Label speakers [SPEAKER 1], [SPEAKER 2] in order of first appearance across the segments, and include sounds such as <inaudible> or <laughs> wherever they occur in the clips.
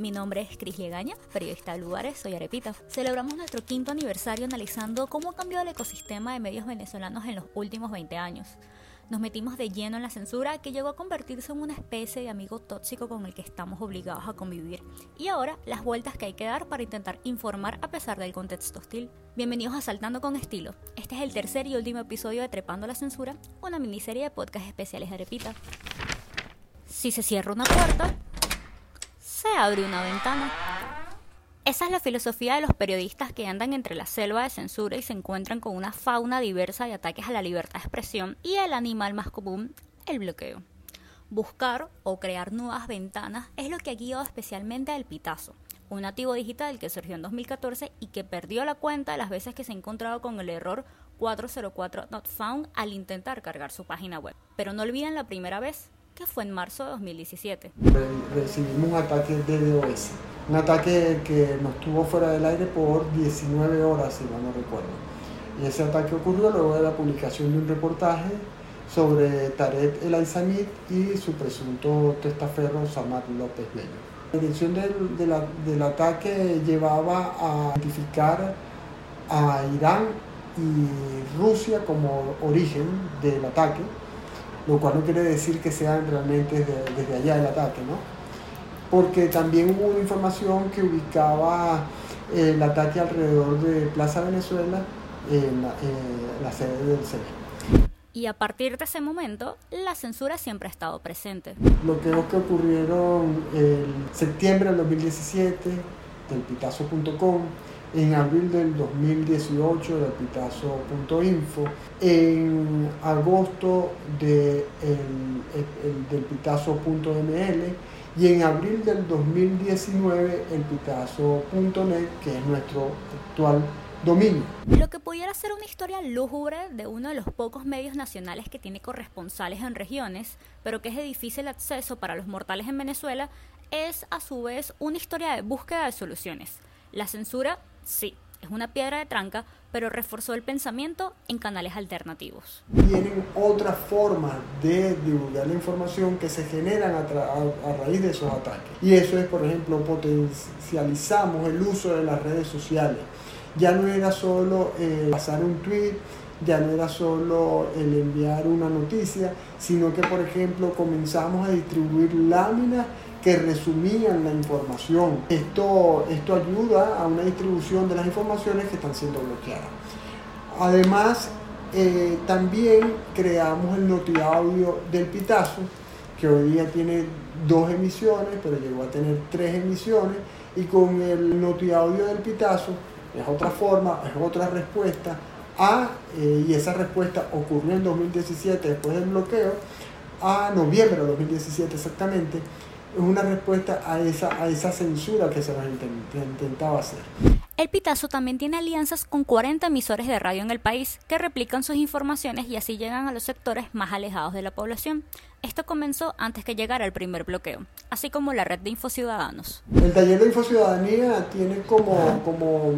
[SPEAKER 1] Mi nombre es Cris Liegaña, periodista de lugares, soy Arepita. Celebramos nuestro quinto aniversario analizando cómo ha cambiado el ecosistema de medios venezolanos en los últimos 20 años. Nos metimos de lleno en la censura que llegó a convertirse en una especie de amigo tóxico con el que estamos obligados a convivir. Y ahora las vueltas que hay que dar para intentar informar a pesar del contexto hostil. Bienvenidos a Saltando con Estilo. Este es el tercer y último episodio de Trepando la Censura, una miniserie de podcast especiales de Arepita. Si se cierra una puerta, se abre una ventana. Esa es la filosofía de los periodistas que andan entre la selva de censura y se encuentran con una fauna diversa de ataques a la libertad de expresión y el animal más común, el bloqueo. Buscar o crear nuevas ventanas es lo que ha guiado especialmente al Pitazo, un nativo digital que surgió en 2014 y que perdió la cuenta de las veces que se ha encontrado con el error 404 not found al intentar cargar su página web. Pero no olviden la primera vez, que fue en marzo de 2017.
[SPEAKER 2] Recibimos un ataque de DOS un ataque que nos tuvo fuera del aire por 19 horas, si no recuerdo. Y ese ataque ocurrió luego de la publicación de un reportaje sobre Tarek El Aizamit y su presunto testaferro Samad López Bello. La dirección del, del ataque llevaba a identificar a Irán y Rusia como origen del ataque, lo cual no quiere decir que sean realmente desde, desde allá el ataque, ¿no? porque también hubo una información que ubicaba eh, el ataque alrededor de Plaza Venezuela en la, sede del CNE.
[SPEAKER 1] Y a partir de ese momento, la censura siempre ha estado presente.
[SPEAKER 2] Bloqueos que ocurrieron en septiembre del 2017 del pitazo.com, en abril del 2018 del pitazo.info, en agosto de del pitazo.ml y en abril del 2019 el pitazo.net, que es nuestro actual dominio.
[SPEAKER 1] Lo que pudiera ser una historia lúgubre de uno de los pocos medios nacionales que tiene corresponsales en regiones, pero que es de difícil acceso para los mortales en Venezuela, es a su vez una historia de búsqueda de soluciones. La censura, sí, es una piedra de tranca, pero reforzó el pensamiento en canales alternativos.
[SPEAKER 2] Tienen otra forma de divulgar la información que se generan a, raíz de esos ataques. Y eso es, por ejemplo, potencializamos el uso de las redes sociales. Ya no era solo eh, pasar un tweet, ya no era solo el enviar una noticia, sino que, por ejemplo, comenzamos a distribuir láminas que resumían la información. Esto, esto ayuda a una distribución de las informaciones que están siendo bloqueadas. Además, eh, también creamos el notiaudio del Pitazo, que hoy día tiene dos emisiones, pero llegó a tener tres emisiones, y con el notiaudio del Pitazo es otra forma, es otra respuesta a, eh, y esa respuesta ocurrió en 2017 después del bloqueo, a noviembre de 2017 exactamente, una respuesta a esa, a esa censura que se nos intentaba hacer.
[SPEAKER 1] El Pitazo también tiene alianzas con 40 emisores de radio en el país que replican sus informaciones y así llegan a los sectores más alejados de la población. Esto comenzó antes que llegara el primer bloqueo, así como la red de Infociudadanos.
[SPEAKER 2] El taller de Infociudadanía tiene como, como,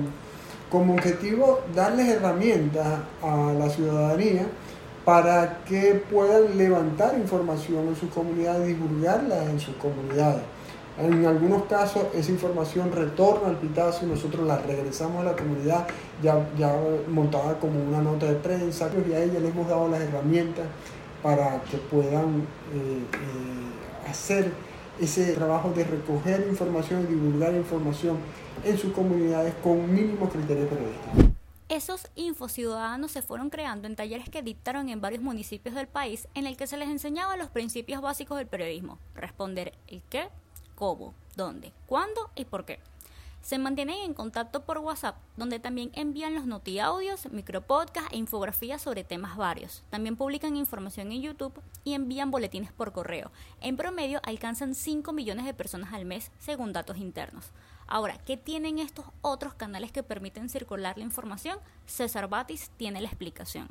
[SPEAKER 2] como objetivo darles herramientas a la ciudadanía para que puedan levantar información en sus comunidades, divulgarla en sus comunidades. En algunos casos esa información retorna al pitazo y nosotros la regresamos a la comunidad ya, ya montada como una nota de prensa y a ella les hemos dado las herramientas para que puedan eh, eh, hacer ese trabajo de recoger información y divulgar información en sus comunidades con mínimos criterios periodísticos.
[SPEAKER 1] Esos infociudadanos se fueron creando en talleres que dictaron en varios municipios del país en el que se les enseñaba los principios básicos del periodismo, responder el qué, cómo, dónde, cuándo y por qué. Se mantienen en contacto por WhatsApp, donde también envían los notiaudios, micropodcasts e infografías sobre temas varios. También publican información en YouTube y envían boletines por correo. En promedio alcanzan 5 millones de personas al mes, según datos internos. Ahora, ¿qué tienen estos otros canales que permiten circular la información? César Batis tiene la explicación.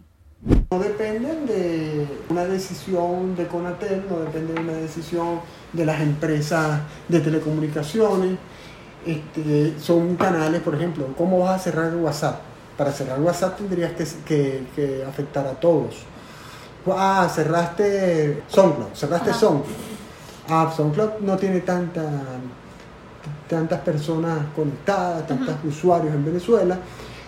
[SPEAKER 2] No dependen de una decisión de Conatel, no dependen de una decisión de las empresas de telecomunicaciones. Este, son canales, por ejemplo, ¿cómo vas a cerrar WhatsApp? Para cerrar WhatsApp tendrías que, afectar a todos. Ah, cerraste SoundCloud, cerraste SoundCloud. Ah, SoundCloud no tiene tanta tantas personas conectadas, tantos usuarios en Venezuela,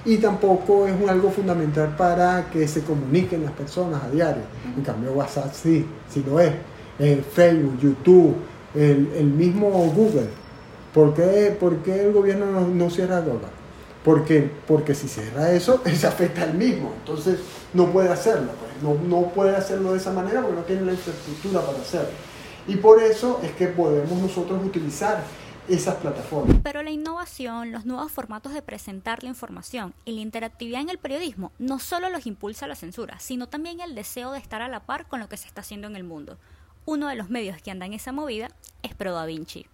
[SPEAKER 2] y tampoco es un algo fundamental para que se comuniquen las personas a diario. En cambio, WhatsApp sí, sí lo es. El Facebook, YouTube, el, mismo Google. ¿Por qué, el gobierno no, cierra Google? Porque, porque si cierra eso, <laughs> se afecta al mismo. Entonces, no puede hacerlo. Pues. No, no puede hacerlo de esa manera porque no tiene la infraestructura para hacerlo. Y por eso es que podemos nosotros utilizar esas plataformas.
[SPEAKER 1] Pero la innovación, los nuevos formatos de presentar la información y la interactividad en el periodismo no solo los impulsa la censura, sino también el deseo de estar a la par con lo que se está haciendo en el mundo. Uno de los medios que anda en esa movida es Pro Da Vinci.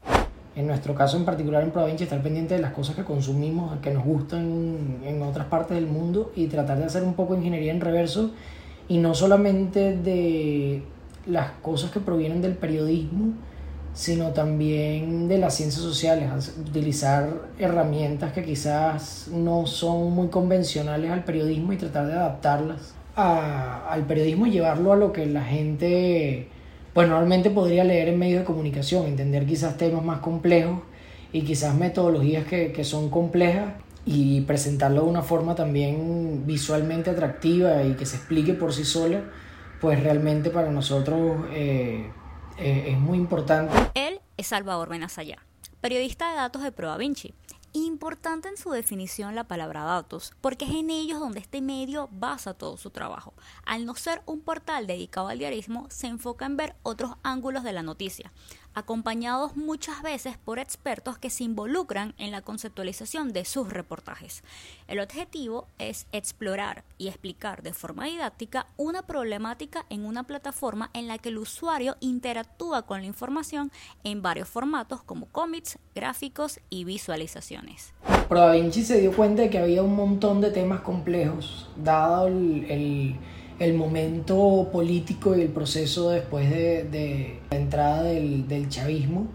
[SPEAKER 3] En nuestro caso en particular en Pro Da Vinci estar pendiente de las cosas que consumimos, que nos gustan en otras partes del mundo y tratar de hacer un poco de ingeniería en reverso y no solamente de las cosas que provienen del periodismo, sino también de las ciencias sociales, utilizar herramientas que quizás no son muy convencionales al periodismo y tratar de adaptarlas al periodismo y llevarlo a lo que la gente pues normalmente podría leer en medios de comunicación, entender quizás temas más complejos y quizás metodologías que, que son complejas y presentarlo de una forma también visualmente atractiva y que se explique por sí solo, pues realmente para nosotros eh, eh, es muy importante.
[SPEAKER 1] Él es Salvador Benazayá, periodista de datos de Pro Vinci. Importante en su definición la palabra datos, porque es en ellos donde este medio basa todo su trabajo. Al no ser un portal dedicado al diarismo, se enfoca en ver otros ángulos de la noticia, acompañados muchas veces por expertos que se involucran en la conceptualización de sus reportajes. El objetivo es explorar y explicar de forma didáctica una problemática en una plataforma en la que el usuario interactúa con la información en varios formatos como cómics, gráficos y visualizaciones.
[SPEAKER 3] Pro Da Vinci se dio cuenta de que había un montón de temas complejos, dado el momento político y el proceso después de, la entrada del, chavismo,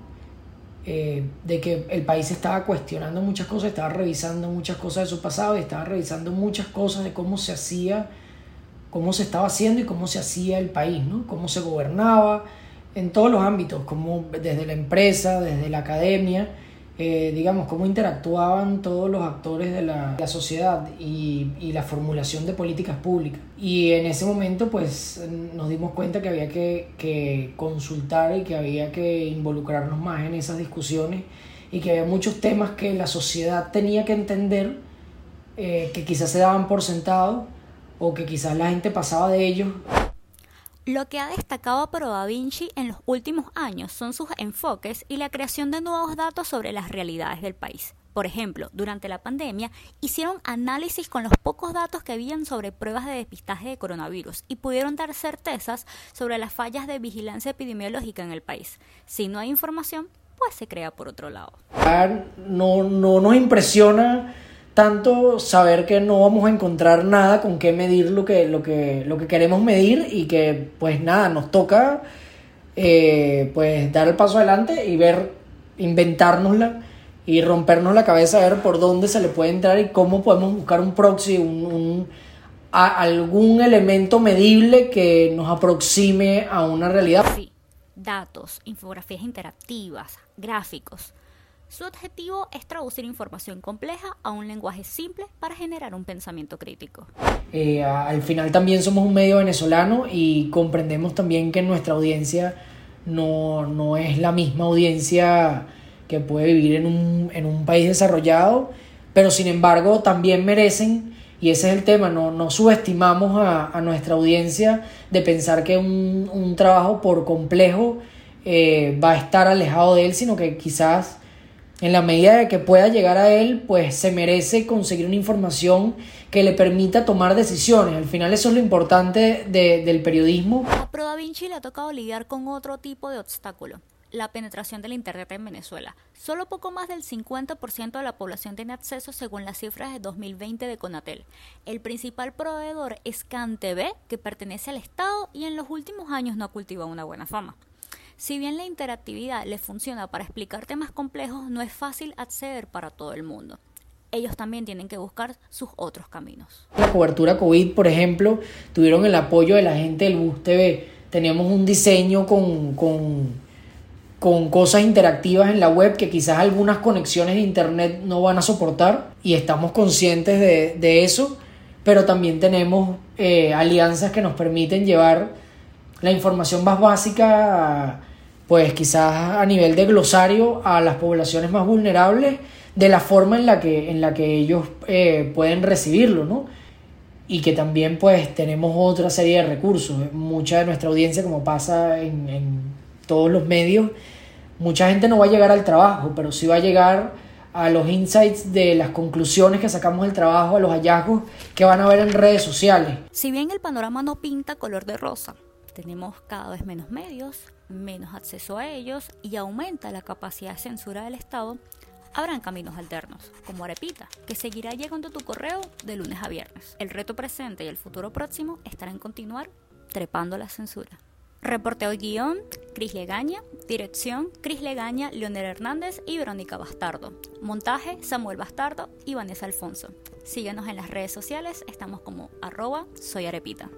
[SPEAKER 3] eh, de que el país estaba cuestionando muchas cosas, estaba revisando muchas cosas de su pasado y estaba revisando muchas cosas de cómo se hacía, cómo se estaba haciendo y cómo se hacía el país, ¿no? cómo se gobernaba en todos los ámbitos, como desde la empresa, desde la academia eh, digamos, cómo interactuaban todos los actores de la, sociedad y, la formulación de políticas públicas. Y en ese momento, pues, nos dimos cuenta que había que, consultar y que había que involucrarnos más en esas discusiones y que había muchos temas que la sociedad tenía que entender, eh, que quizás se daban por sentado o que quizás la gente pasaba de ellos
[SPEAKER 1] lo que ha destacado Pro Da Vinci en los últimos años son sus enfoques y la creación de nuevos datos sobre las realidades del país. Por ejemplo, durante la pandemia hicieron análisis con los pocos datos que habían sobre pruebas de depistaje de coronavirus y pudieron dar certezas sobre las fallas de vigilancia epidemiológica en el país. Si no hay información, pues se crea por otro lado.
[SPEAKER 3] No, no nos impresiona tanto saber que no vamos a encontrar nada con qué medir lo que, lo que, lo que queremos medir y que pues nada, nos toca eh, pues dar el paso adelante y ver, inventárnosla y rompernos la cabeza a ver por dónde se le puede entrar y cómo podemos buscar un proxy, un, algún elemento medible que nos aproxime a una realidad.
[SPEAKER 1] Sí, datos, infografías interactivas, gráficos su objetivo es traducir información compleja a un lenguaje simple para generar un pensamiento crítico.
[SPEAKER 3] Eh, al final también somos un medio venezolano y comprendemos también que nuestra audiencia no, es la misma audiencia que puede vivir en un, país desarrollado, pero sin embargo también merecen, y ese es el tema, no, subestimamos a, nuestra audiencia de pensar que un, trabajo por complejo eh, va a estar alejado de él, sino que quizás en la medida de que pueda llegar a él, pues se merece conseguir una información que le permita tomar decisiones. Al final eso es lo importante del periodismo.
[SPEAKER 1] A Pro Da Vinci le ha tocado lidiar con otro tipo de obstáculo, la penetración del Internet en Venezuela. Solo poco más del 50% de la población tiene acceso según las cifras de 2020 de Conatel. El principal proveedor es CanTV, que pertenece al Estado y en los últimos años no ha cultivado una buena fama. Si bien la interactividad les funciona para explicar temas complejos, no es fácil acceder para todo el mundo. Ellos también tienen que buscar sus otros caminos.
[SPEAKER 3] La cobertura COVID, por ejemplo, tuvieron el apoyo de la gente del Bus TV. Teníamos un diseño con, con cosas interactivas en la web que quizás algunas conexiones de internet no van a soportar y estamos conscientes de, eso, pero también tenemos eh, alianzas que nos permiten llevar la información más básica, pues quizás a nivel de glosario a las poblaciones más vulnerables de la forma en la que, en la que ellos eh, pueden recibirlo, ¿no? y que también pues tenemos otra serie de recursos. Mucha de nuestra audiencia, como pasa en, en, todos los medios, mucha gente no va a llegar al trabajo, pero sí va a llegar a los insights de las conclusiones que sacamos del trabajo, a los hallazgos que van a ver en redes sociales.
[SPEAKER 1] Si bien el panorama no pinta color de rosa, tenemos cada vez menos medios, menos acceso a ellos y aumenta la capacidad de censura del Estado, habrán caminos alternos, como Arepita, que seguirá llegando a tu correo de lunes a viernes. El reto presente y el futuro próximo estarán en continuar trepando la censura. Reporteo guion, Cris Legaña. Dirección, Cris Legaña, Leonel Hernández y Verónica Bastardo. Montaje, Samuel Bastardo y Vanessa Alfonso. Síguenos en las redes sociales, estamos como arroba soy Arepita.